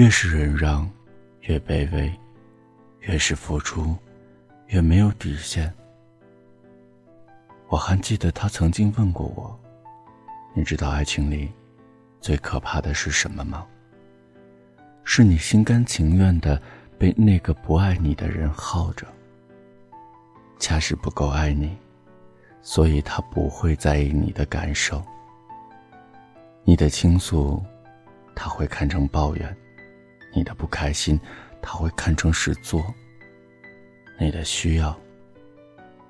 越是忍让，越卑微；越是付出，越没有底线。我还记得他曾经问过我：“你知道爱情里最可怕的是什么吗？是你心甘情愿的被那个不爱你的人耗着。恰是不够爱你，所以他不会在意你的感受。你的倾诉，他会看成抱怨；你的不开心，他会看成是作；你的需要，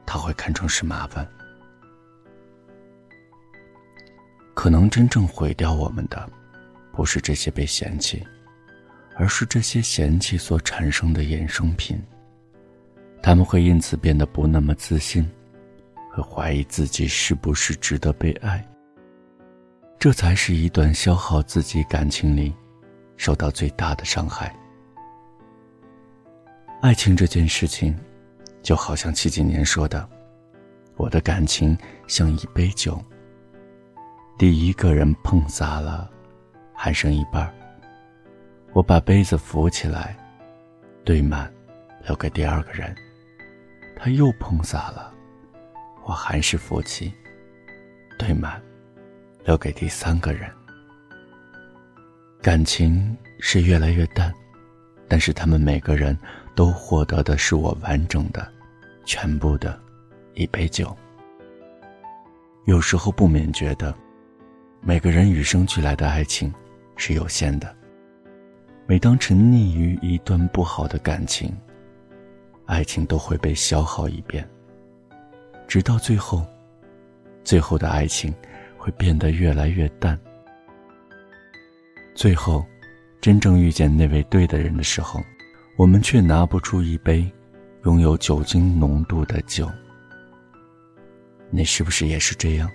他会看成是麻烦。”可能真正毁掉我们的，不是这些被嫌弃，而是这些嫌弃所产生的衍生品。他们会因此变得不那么自信，会怀疑自己是不是值得被爱。这才是一段消耗自己感情里，受到最大的伤害。爱情这件事情，就好像七几年说的：“我的感情像一杯酒。”第一个人碰洒了，还剩一半我把杯子扶起来，兑满，留给第二个人。他又碰洒了，我还是扶起，兑满，留给第三个人。感情是越来越淡，但是他们每个人都获得的是我完整的、全部的，一杯酒。有时候不免觉得。每个人与生俱来的爱情是有限的。每当沉溺于一段不好的感情，爱情都会被消耗一遍，直到最后，最后的爱情会变得越来越淡。最后，真正遇见那位对的人的时候，我们却拿不出一杯拥有酒精浓度的酒。你是不是也是这样？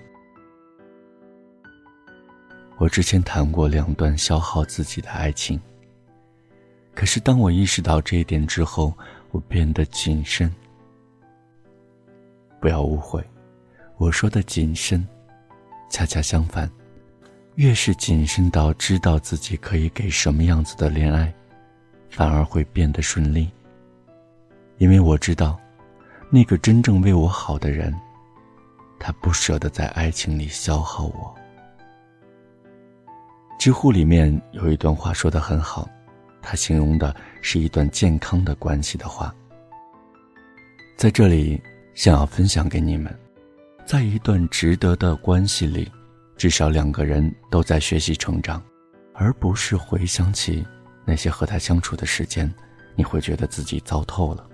我之前谈过两段消耗自己的爱情。可是当我意识到这一点之后，我变得谨慎。不要误会，我说的谨慎，恰恰相反，越是谨慎到知道自己可以给什么样子的恋爱，反而会变得顺利。因为我知道，那个真正为我好的人，他不舍得在爱情里消耗我。知乎里面有一段话说的很好，他形容的是一段健康的关系的话。在这里，想要分享给你们，在一段值得的关系里，至少两个人都在学习成长，而不是回想起那些和他相处的时间，你会觉得自己糟透了。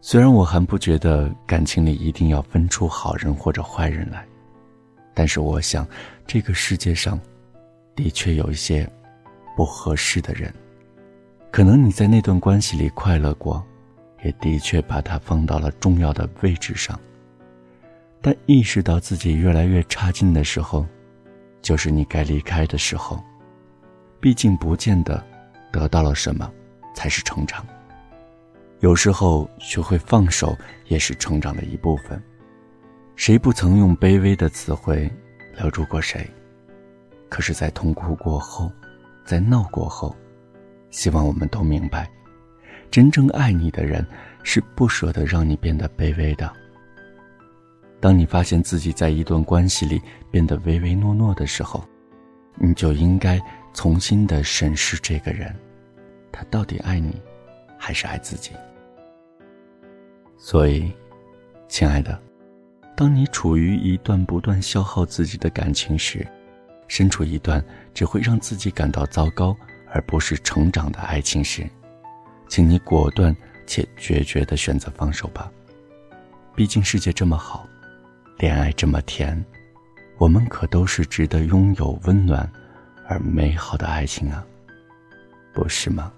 虽然我还不觉得感情里一定要分出好人或者坏人来。但是我想，这个世界上，的确有一些不合适的人。可能你在那段关系里快乐过，也的确把他放到了重要的位置上。但意识到自己越来越差劲的时候，就是你该离开的时候。毕竟，不见得得到了什么才是成长。有时候，学会放手也是成长的一部分。谁不曾用卑微的词汇留住过谁？可是，在痛苦过后，在闹过后，希望我们都明白，真正爱你的人是不舍得让你变得卑微的。当你发现自己在一段关系里变得唯唯诺诺的时候，你就应该重新的审视这个人，他到底爱你，还是爱自己？所以，亲爱的。当你处于一段不断消耗自己的感情时，身处一段只会让自己感到糟糕而不是成长的爱情时，请你果断且决绝的选择放手吧。毕竟世界这么好，恋爱这么甜，我们可都是值得拥有温暖而美好的爱情啊，不是吗？